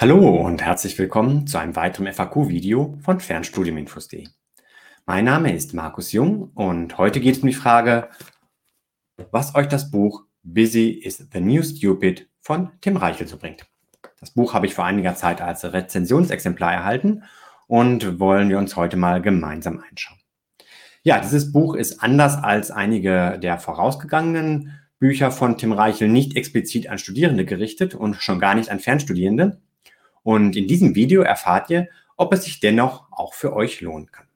Hallo und herzlich willkommen zu einem weiteren FAQ-Video von Fernstudiuminfos.de. Mein Name ist Markus Jung und heute geht es um die Frage, was euch das Buch Busy is the New Stupid von Tim Reichel so bringt. Das Buch habe ich vor einiger Zeit als Rezensionsexemplar erhalten und wollen wir uns heute mal gemeinsam einschauen. Ja, dieses Buch ist anders als einige der vorausgegangenen Bücher von Tim Reichel nicht explizit an Studierende gerichtet und schon gar nicht an Fernstudierende, und in diesem Video erfahrt ihr, ob es sich dennoch auch für euch lohnen kann.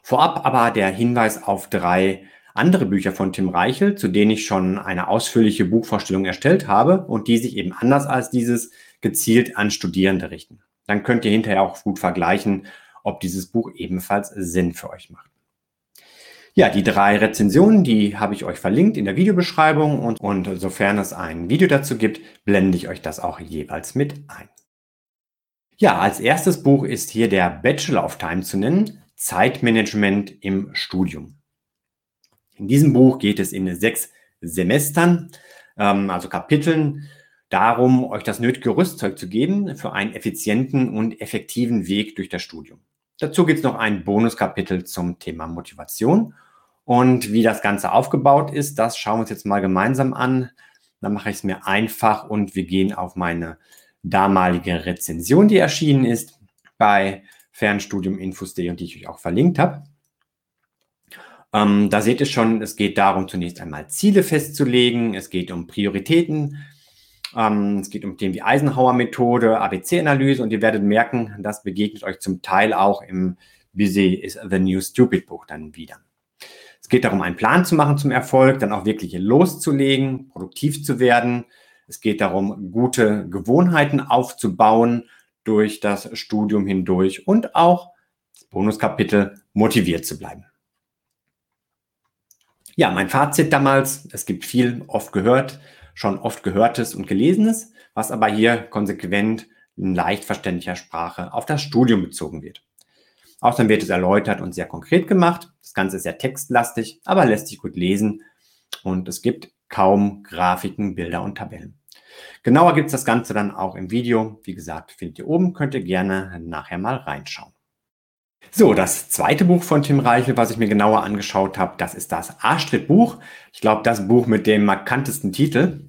Vorab aber der Hinweis auf drei andere Bücher von Tim Reichel, zu denen ich schon eine ausführliche Buchvorstellung erstellt habe und die sich eben anders als dieses gezielt an Studierende richten. Dann könnt ihr hinterher auch gut vergleichen, ob dieses Buch ebenfalls Sinn für euch macht. Ja, die drei Rezensionen, die habe ich euch verlinkt in der Videobeschreibung und, und sofern es ein Video dazu gibt, blende ich euch das auch jeweils mit ein. Ja, als erstes Buch ist hier der Bachelor of Time zu nennen, Zeitmanagement im Studium. In diesem Buch geht es in sechs Semestern, ähm, also Kapiteln, darum, euch das nötige Rüstzeug zu geben für einen effizienten und effektiven Weg durch das Studium. Dazu gibt es noch ein Bonuskapitel zum Thema Motivation. Und wie das Ganze aufgebaut ist, das schauen wir uns jetzt mal gemeinsam an. Dann mache ich es mir einfach und wir gehen auf meine damalige Rezension, die erschienen ist bei Fernstudium Infos.de und die ich euch auch verlinkt habe. Ähm, da seht ihr schon, es geht darum, zunächst einmal Ziele festzulegen. Es geht um Prioritäten ähm, es geht um Themen wie Eisenhower-Methode, ABC-Analyse und ihr werdet merken, das begegnet euch zum Teil auch im Busy is the New Stupid Buch dann wieder. Es geht darum, einen Plan zu machen zum Erfolg, dann auch wirklich loszulegen, produktiv zu werden. Es geht darum, gute Gewohnheiten aufzubauen durch das Studium hindurch und auch das Bonuskapitel motiviert zu bleiben. Ja, mein Fazit damals, es gibt viel oft gehört, schon oft gehörtes und gelesenes, was aber hier konsequent in leicht verständlicher Sprache auf das Studium bezogen wird. Außerdem wird es erläutert und sehr konkret gemacht. Das Ganze ist sehr textlastig, aber lässt sich gut lesen und es gibt kaum Grafiken, Bilder und Tabellen. Genauer gibt es das Ganze dann auch im Video. Wie gesagt, findet ihr oben, könnt ihr gerne nachher mal reinschauen. So, das zweite Buch von Tim Reichel, was ich mir genauer angeschaut habe, das ist das A-Stritt-Buch. Ich glaube, das Buch mit dem markantesten Titel,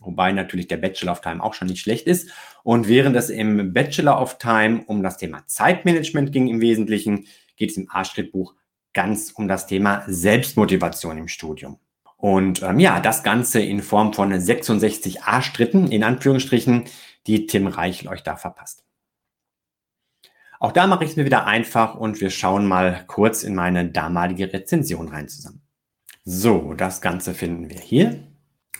wobei natürlich der Bachelor of Time auch schon nicht schlecht ist. Und während es im Bachelor of Time um das Thema Zeitmanagement ging im Wesentlichen, geht es im A-Stritt-Buch ganz um das Thema Selbstmotivation im Studium. Und ähm, ja, das Ganze in Form von 66 A-Stritten, in Anführungsstrichen, die Tim Reichel euch da verpasst. Auch da mache ich es mir wieder einfach und wir schauen mal kurz in meine damalige Rezension rein zusammen. So, das Ganze finden wir hier.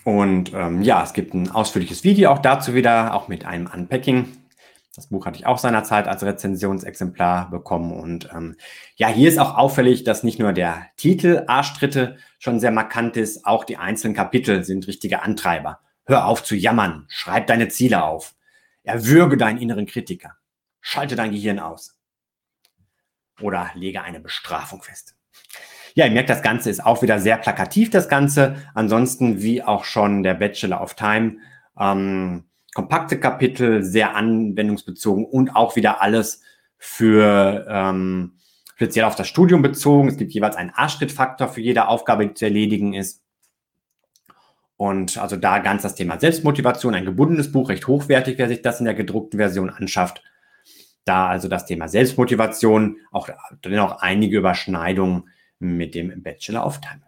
Und ähm, ja, es gibt ein ausführliches Video auch dazu wieder, auch mit einem Unpacking. Das Buch hatte ich auch seinerzeit als Rezensionsexemplar bekommen. Und ähm, ja, hier ist auch auffällig, dass nicht nur der Titel Arschtritte schon sehr markant ist, auch die einzelnen Kapitel sind richtige Antreiber. Hör auf zu jammern, schreib deine Ziele auf, erwürge deinen inneren Kritiker. Schalte dein Gehirn aus. Oder lege eine Bestrafung fest. Ja, ihr merkt, das Ganze ist auch wieder sehr plakativ, das Ganze. Ansonsten, wie auch schon der Bachelor of Time, ähm, kompakte Kapitel, sehr anwendungsbezogen und auch wieder alles für ähm, speziell auf das Studium bezogen. Es gibt jeweils einen Arschtrittfaktor für jede Aufgabe, die zu erledigen ist. Und also da ganz das Thema Selbstmotivation, ein gebundenes Buch, recht hochwertig, wer sich das in der gedruckten Version anschafft. Da also das Thema Selbstmotivation, auch dennoch einige Überschneidungen mit dem Bachelor of Time.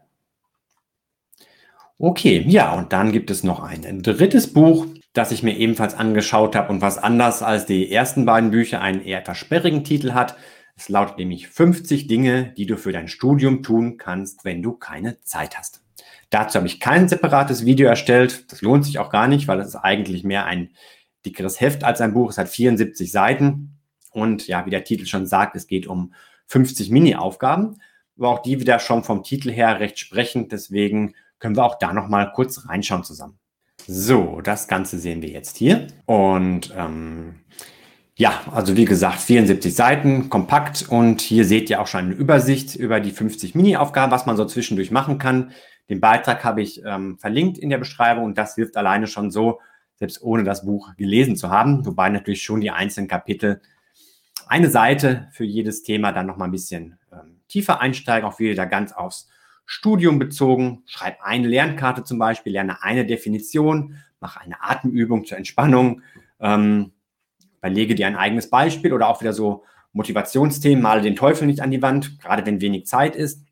Okay, ja, und dann gibt es noch ein drittes Buch, das ich mir ebenfalls angeschaut habe und was anders als die ersten beiden Bücher einen eher etwas sperrigen Titel hat. Es lautet nämlich 50 Dinge, die du für dein Studium tun kannst, wenn du keine Zeit hast. Dazu habe ich kein separates Video erstellt. Das lohnt sich auch gar nicht, weil es ist eigentlich mehr ein dickeres Heft als ein Buch. Es hat 74 Seiten. Und ja, wie der Titel schon sagt, es geht um 50 Mini-Aufgaben. Aber auch die wieder schon vom Titel her recht sprechend. Deswegen können wir auch da nochmal kurz reinschauen zusammen. So, das Ganze sehen wir jetzt hier. Und ähm, ja, also wie gesagt, 74 Seiten, kompakt. Und hier seht ihr auch schon eine Übersicht über die 50 Mini-Aufgaben, was man so zwischendurch machen kann. Den Beitrag habe ich ähm, verlinkt in der Beschreibung und das hilft alleine schon so, selbst ohne das Buch gelesen zu haben, wobei natürlich schon die einzelnen Kapitel eine Seite für jedes Thema dann nochmal ein bisschen ähm, tiefer einsteigen, auch wieder ganz aufs Studium bezogen. Schreib eine Lernkarte zum Beispiel, lerne eine Definition, mach eine Atemübung zur Entspannung, ähm, überlege dir ein eigenes Beispiel oder auch wieder so Motivationsthemen, male den Teufel nicht an die Wand, gerade wenn wenig Zeit ist.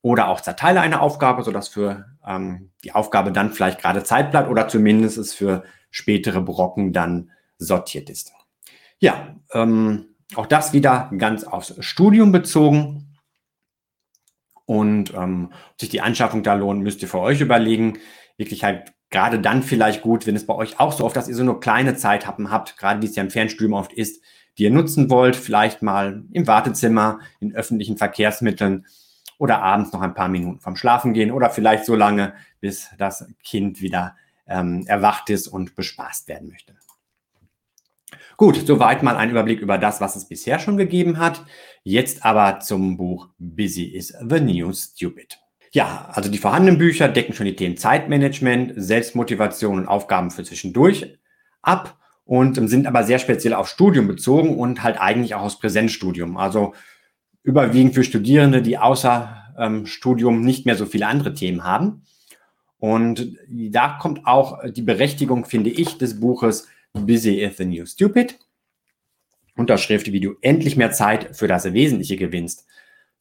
Oder auch zerteile eine Aufgabe, sodass für ähm, die Aufgabe dann vielleicht gerade Zeit bleibt oder zumindest es für spätere Brocken dann sortiert ist. Ja, ähm, auch das wieder ganz aufs Studium bezogen. Und ähm, ob sich die Anschaffung da lohnt, müsst ihr für euch überlegen. Wirklich halt gerade dann vielleicht gut, wenn es bei euch auch so oft, dass ihr so eine kleine Zeithappen habt, gerade wie es ja im Fernstudium oft ist, die ihr nutzen wollt, vielleicht mal im Wartezimmer, in öffentlichen Verkehrsmitteln oder abends noch ein paar Minuten vom Schlafen gehen oder vielleicht so lange, bis das Kind wieder ähm, erwacht ist und bespaßt werden möchte. Gut, soweit mal ein Überblick über das, was es bisher schon gegeben hat. Jetzt aber zum Buch Busy is the New Stupid. Ja, also die vorhandenen Bücher decken schon die Themen Zeitmanagement, Selbstmotivation und Aufgaben für zwischendurch ab und sind aber sehr speziell auf Studium bezogen und halt eigentlich auch aus Präsenzstudium. Also überwiegend für Studierende, die außer ähm, Studium nicht mehr so viele andere Themen haben. Und da kommt auch die Berechtigung, finde ich, des Buches Busy is the New Stupid. Unterschrift, wie du endlich mehr Zeit für das Wesentliche gewinnst,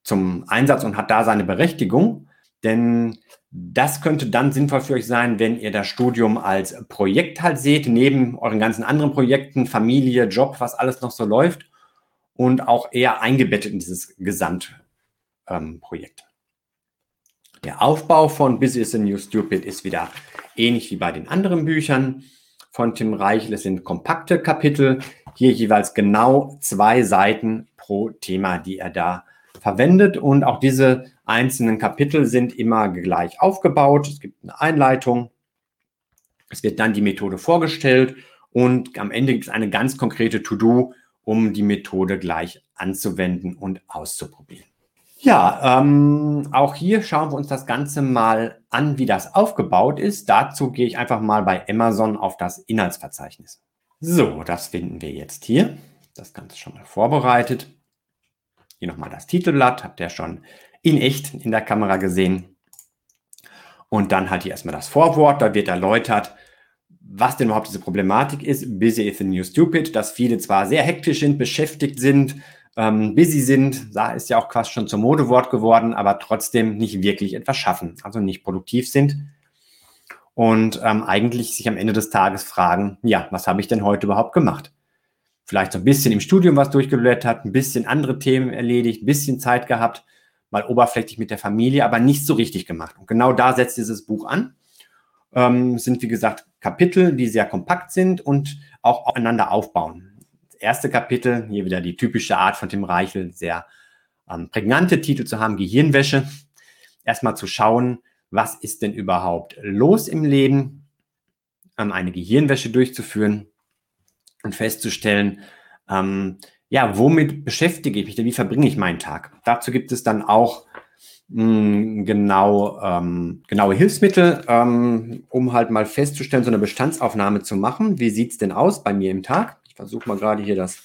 zum Einsatz und hat da seine Berechtigung. Denn das könnte dann sinnvoll für euch sein, wenn ihr das Studium als Projekt halt seht, neben euren ganzen anderen Projekten, Familie, Job, was alles noch so läuft und auch eher eingebettet in dieses Gesamtprojekt. Ähm, Der Aufbau von Business and New Stupid ist wieder ähnlich wie bei den anderen Büchern von Tim Reichel. Es sind kompakte Kapitel, hier jeweils genau zwei Seiten pro Thema, die er da verwendet. Und auch diese einzelnen Kapitel sind immer gleich aufgebaut. Es gibt eine Einleitung. Es wird dann die Methode vorgestellt und am Ende gibt es eine ganz konkrete To-Do, um die Methode gleich anzuwenden und auszuprobieren. Ja, ähm, auch hier schauen wir uns das Ganze mal an, wie das aufgebaut ist. Dazu gehe ich einfach mal bei Amazon auf das Inhaltsverzeichnis. So, das finden wir jetzt hier. Das Ganze schon mal vorbereitet. Hier nochmal das Titelblatt, habt ihr schon in echt in der Kamera gesehen. Und dann halt hier erstmal das Vorwort, da wird erläutert, was denn überhaupt diese Problematik ist. Busy is the new stupid, dass viele zwar sehr hektisch sind, beschäftigt sind, ähm, busy sind, da ist ja auch quasi schon zum Modewort geworden, aber trotzdem nicht wirklich etwas schaffen, also nicht produktiv sind und ähm, eigentlich sich am Ende des Tages fragen, ja, was habe ich denn heute überhaupt gemacht? vielleicht so ein bisschen im Studium was durchgeblättert, ein bisschen andere Themen erledigt, ein bisschen Zeit gehabt, mal oberflächlich mit der Familie, aber nicht so richtig gemacht. Und genau da setzt dieses Buch an. Ähm, sind, wie gesagt, Kapitel, die sehr kompakt sind und auch aufeinander aufbauen. Erste Kapitel, hier wieder die typische Art von Tim Reichel, sehr ähm, prägnante Titel zu haben, Gehirnwäsche. Erstmal zu schauen, was ist denn überhaupt los im Leben, ähm, eine Gehirnwäsche durchzuführen und festzustellen, ähm, ja, womit beschäftige ich mich denn, wie verbringe ich meinen Tag? Dazu gibt es dann auch mh, hm, genau, ähm, genaue Hilfsmittel, ähm, um halt mal festzustellen, so eine Bestandsaufnahme zu machen. Wie sieht es denn aus bei mir im Tag? Versuche mal gerade hier das,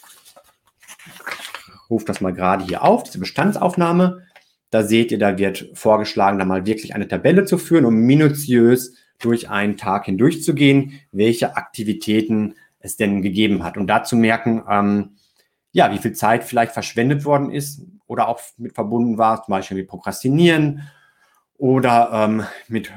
rufe das mal gerade hier auf, diese Bestandsaufnahme. Da seht ihr, da wird vorgeschlagen, da mal wirklich eine Tabelle zu führen, um minutiös durch einen Tag hindurch zu gehen, welche Aktivitäten es denn gegeben hat. Und dazu merken, ähm, ja, wie viel Zeit vielleicht verschwendet worden ist oder auch mit verbunden war, zum Beispiel mit Prokrastinieren oder ähm, mit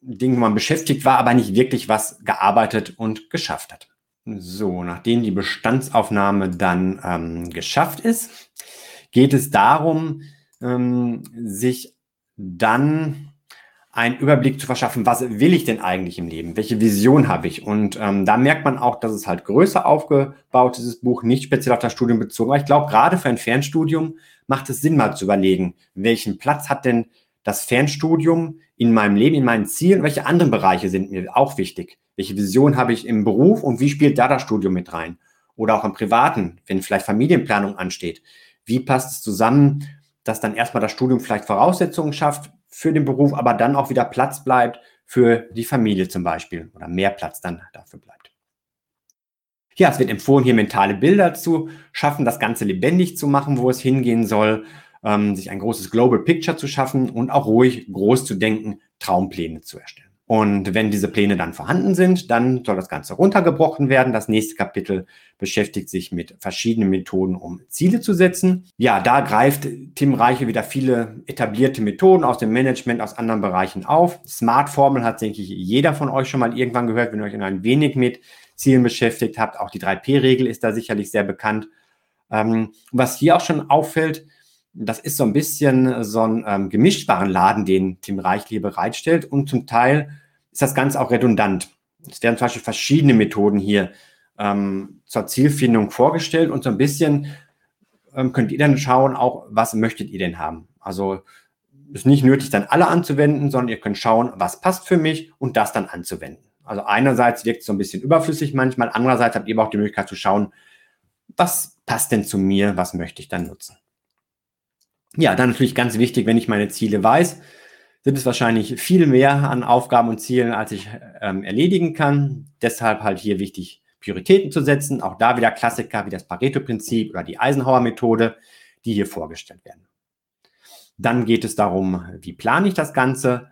Dingen, wo man beschäftigt war, aber nicht wirklich was gearbeitet und geschafft hat. So, nachdem die Bestandsaufnahme dann ähm, geschafft ist, geht es darum, ähm, sich dann einen Überblick zu verschaffen, was will ich denn eigentlich im Leben? Welche Vision habe ich? Und ähm, da merkt man auch, dass es halt größer aufgebaut ist, dieses Buch, nicht speziell auf das Studium bezogen. Aber ich glaube, gerade für ein Fernstudium macht es Sinn, mal zu überlegen, welchen Platz hat denn das Fernstudium in meinem Leben, in meinen Zielen? Welche anderen Bereiche sind mir auch wichtig? Welche Vision habe ich im Beruf und wie spielt da das Studium mit rein? Oder auch im Privaten, wenn vielleicht Familienplanung ansteht. Wie passt es zusammen, dass dann erstmal das Studium vielleicht Voraussetzungen schafft, für den Beruf, aber dann auch wieder Platz bleibt für die Familie zum Beispiel oder mehr Platz dann dafür bleibt. Ja, es wird empfohlen, hier mentale Bilder zu schaffen, das Ganze lebendig zu machen, wo es hingehen soll, ähm, sich ein großes Global Picture zu schaffen und auch ruhig groß zu denken, Traumpläne zu erstellen. Und wenn diese Pläne dann vorhanden sind, dann soll das Ganze runtergebrochen werden. Das nächste Kapitel beschäftigt sich mit verschiedenen Methoden, um Ziele zu setzen. Ja, da greift Tim Reiche wieder viele etablierte Methoden aus dem Management, aus anderen Bereichen auf. Smart-Formel hat, denke ich, jeder von euch schon mal irgendwann gehört, wenn ihr euch ein wenig mit Zielen beschäftigt habt. Auch die 3P-Regel ist da sicherlich sehr bekannt. Ähm, was hier auch schon auffällt, das ist so ein bisschen so ein ähm, gemischtbaren Laden, den Tim Reich hier bereitstellt. Und zum Teil ist das Ganze auch redundant. Es werden zum Beispiel verschiedene Methoden hier ähm, zur Zielfindung vorgestellt und so ein bisschen ähm, könnt ihr dann schauen, auch was möchtet ihr denn haben. Also ist nicht nötig, dann alle anzuwenden, sondern ihr könnt schauen, was passt für mich und das dann anzuwenden. Also einerseits wirkt es so ein bisschen überflüssig manchmal, andererseits habt ihr aber auch die Möglichkeit zu schauen, was passt denn zu mir, was möchte ich dann nutzen. Ja, dann natürlich ganz wichtig, wenn ich meine Ziele weiß, sind es wahrscheinlich viel mehr an Aufgaben und Zielen, als ich ähm, erledigen kann. Deshalb halt hier wichtig, Prioritäten zu setzen. Auch da wieder Klassiker wie das Pareto-Prinzip oder die Eisenhower-Methode, die hier vorgestellt werden. Dann geht es darum, wie plane ich das Ganze.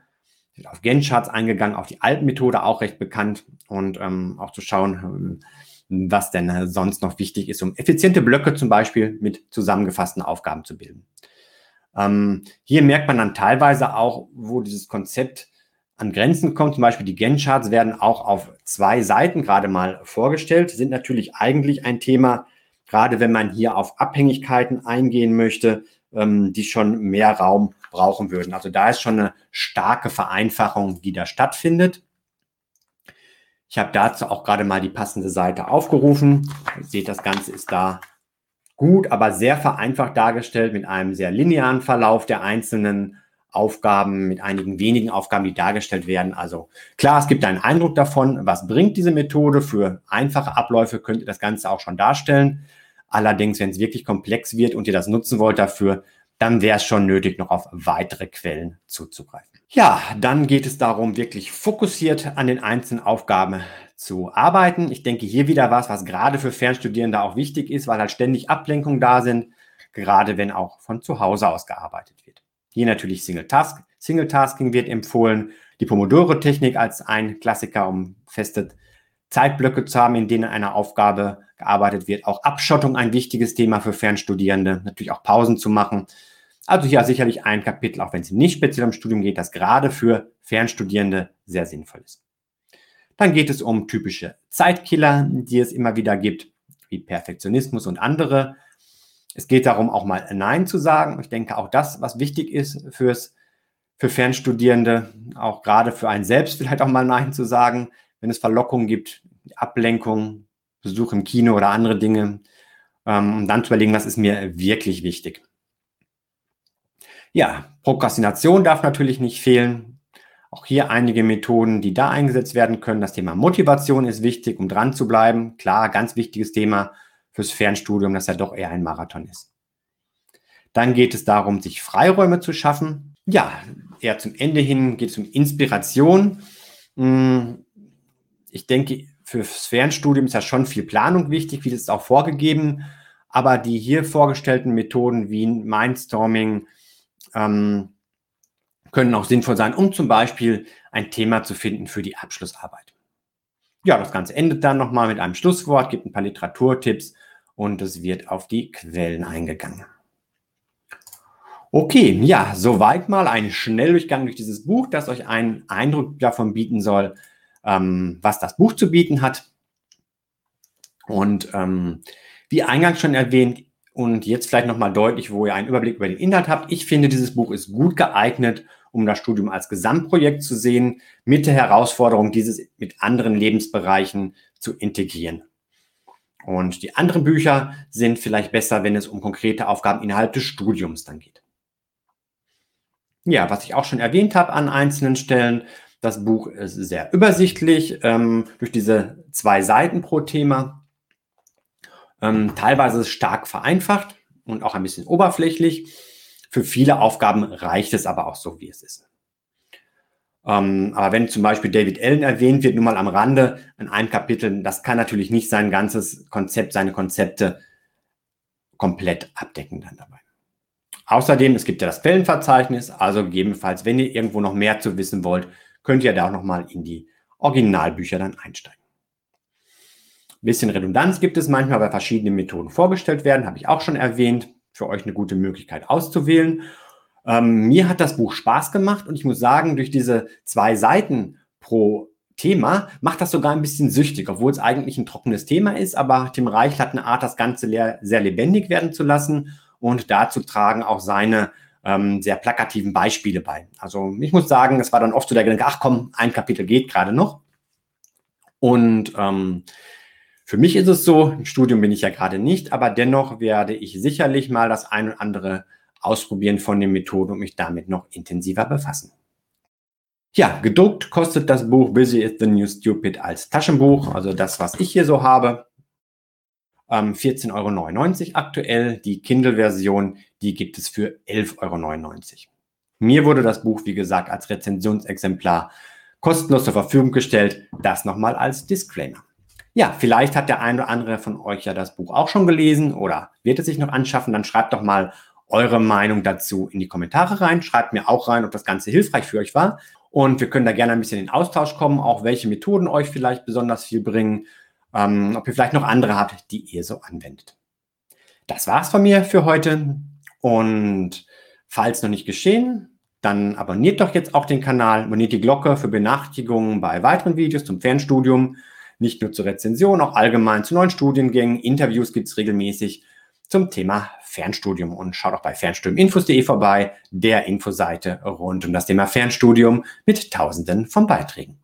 Wird auf Gantt-Charts eingegangen, auf die Alpenmethode auch recht bekannt und ähm, auch zu schauen, ähm, was denn sonst noch wichtig ist, um effiziente Blöcke zum Beispiel mit zusammengefassten Aufgaben zu bilden. Ähm, hier merkt man dann teilweise auch, wo dieses Konzept an Grenzen kommt. Zum Beispiel die Gantt-Charts werden auch auf zwei Seiten gerade mal vorgestellt, sind natürlich eigentlich ein Thema, gerade wenn man hier auf Abhängigkeiten eingehen möchte, ähm, die schon mehr Raum brauchen würden. Also da ist schon eine starke Vereinfachung, die da stattfindet. Ich habe dazu auch gerade mal die passende Seite aufgerufen. Ihr seht, das Ganze ist da gut, aber sehr vereinfacht dargestellt mit einem sehr linearen Verlauf der einzelnen Aufgaben, mit einigen wenigen Aufgaben, die dargestellt werden. Also klar, es gibt einen Eindruck davon, was bringt diese Methode. Für einfache Abläufe könnt ihr das Ganze auch schon darstellen. Allerdings, wenn es wirklich komplex wird und ihr das nutzen wollt dafür, dann wäre es schon nötig, noch auf weitere Quellen zuzugreifen. Ja, dann geht es darum, wirklich fokussiert an den einzelnen Aufgaben zu arbeiten. Ich denke hier wieder was, was gerade für Fernstudierende auch wichtig ist, weil halt ständig Ablenkungen da sind, gerade wenn auch von zu Hause aus gearbeitet wird. Hier natürlich Single Task. Single Tasking wird empfohlen. Die Pomodoro-Technik als ein Klassiker, um feste Zeitblöcke zu haben, in denen eine Aufgabe gearbeitet wird. Auch Abschottung ein wichtiges Thema für Fernstudierende. Natürlich auch Pausen zu machen. Also hier sicherlich ein Kapitel, auch wenn es nicht speziell um Studium geht, das gerade für Fernstudierende sehr sinnvoll ist. Dann geht es um typische Zeitkiller, die es immer wieder gibt, wie Perfektionismus und andere. Es geht darum, auch mal Nein zu sagen. Ich denke, auch das, was wichtig ist fürs, für Fernstudierende, auch gerade für einen selbst vielleicht auch mal Nein zu sagen, wenn es Verlockungen gibt, Ablenkung, Besuch im Kino oder andere Dinge, ähm, dann zu überlegen, was ist mir wirklich wichtig. Ja, Prokrastination darf natürlich nicht fehlen. Auch hier einige Methoden, die da eingesetzt werden können. Das Thema Motivation ist wichtig, um dran zu bleiben. Klar, ganz wichtiges Thema fürs Fernstudium, das ja doch eher ein Marathon ist. Dann geht es darum, sich Freiräume zu schaffen. Ja, eher zum Ende hin geht es um Inspiration. Hm, ich denke, fürs Fernstudium ist ja schon viel Planung wichtig, wie das ist auch vorgegeben. Aber die hier vorgestellten Methoden wie Mindstorming, ähm, können auch sinnvoll sein, um zum Beispiel ein Thema zu finden für die Abschlussarbeit. Ja, das Ganze endet dann nochmal mit einem Schlusswort, gibt ein paar Literaturtipps und es wird auf die Quellen eingegangen. Okay, ja, soweit mal ein Schnelldurchgang durch dieses Buch, das euch einen Eindruck davon bieten soll, ähm, was das Buch zu bieten hat. Und ähm, wie eingangs schon erwähnt, und jetzt vielleicht nochmal deutlich, wo ihr einen Überblick über den Inhalt habt. Ich finde, dieses Buch ist gut geeignet, um das Studium als Gesamtprojekt zu sehen, mit der Herausforderung, dieses mit anderen Lebensbereichen zu integrieren. Und die anderen Bücher sind vielleicht besser, wenn es um konkrete Aufgaben innerhalb des Studiums dann geht. Ja, was ich auch schon erwähnt habe an einzelnen Stellen, das Buch ist sehr übersichtlich ähm, durch diese zwei Seiten pro Thema. Ähm, teilweise ist es stark vereinfacht und auch ein bisschen oberflächlich. Für viele Aufgaben reicht es aber auch so, wie es ist. Ähm, aber wenn zum Beispiel David Allen erwähnt wird, nur mal am Rande in einem Kapitel, das kann natürlich nicht sein ganzes Konzept, seine Konzepte komplett abdecken dann dabei. Außerdem, es gibt ja das Quellenverzeichnis, also gegebenenfalls, wenn ihr irgendwo noch mehr zu wissen wollt, könnt ihr da auch nochmal in die Originalbücher dann einsteigen. Bisschen Redundanz gibt es manchmal, weil verschiedene Methoden vorgestellt werden, habe ich auch schon erwähnt. Für euch eine gute Möglichkeit auszuwählen. Ähm, mir hat das Buch Spaß gemacht und ich muss sagen, durch diese zwei Seiten pro Thema macht das sogar ein bisschen süchtig, obwohl es eigentlich ein trockenes Thema ist. Aber Tim Reich hat eine Art, das Ganze sehr lebendig werden zu lassen und dazu tragen auch seine ähm, sehr plakativen Beispiele bei. Also ich muss sagen, es war dann oft so der Gedanke, ach komm, ein Kapitel geht gerade noch. Und ähm, für mich ist es so, im Studium bin ich ja gerade nicht, aber dennoch werde ich sicherlich mal das ein und andere ausprobieren von den Methoden und mich damit noch intensiver befassen. Ja, gedruckt kostet das Buch Busy is the New Stupid als Taschenbuch, also das, was ich hier so habe, ähm, 14,99 Euro aktuell. Die Kindle-Version, die gibt es für 11,99 Euro. Mir wurde das Buch, wie gesagt, als Rezensionsexemplar kostenlos zur Verfügung gestellt. Das nochmal als Disclaimer. Ja, vielleicht hat der eine oder andere von euch ja das Buch auch schon gelesen oder wird es sich noch anschaffen. Dann schreibt doch mal eure Meinung dazu in die Kommentare rein. Schreibt mir auch rein, ob das Ganze hilfreich für euch war. Und wir können da gerne ein bisschen in Austausch kommen, auch welche Methoden euch vielleicht besonders viel bringen, ähm, ob ihr vielleicht noch andere habt, die ihr so anwendet. Das war's von mir für heute. Und falls noch nicht geschehen, dann abonniert doch jetzt auch den Kanal, abonniert die Glocke für Benachrichtigungen bei weiteren Videos zum Fernstudium nicht nur zur Rezension, auch allgemein zu neuen Studiengängen. Interviews gibt es regelmäßig zum Thema Fernstudium. Und schaut auch bei fernstudiuminfos.de vorbei, der Infoseite rund um das Thema Fernstudium mit Tausenden von Beiträgen.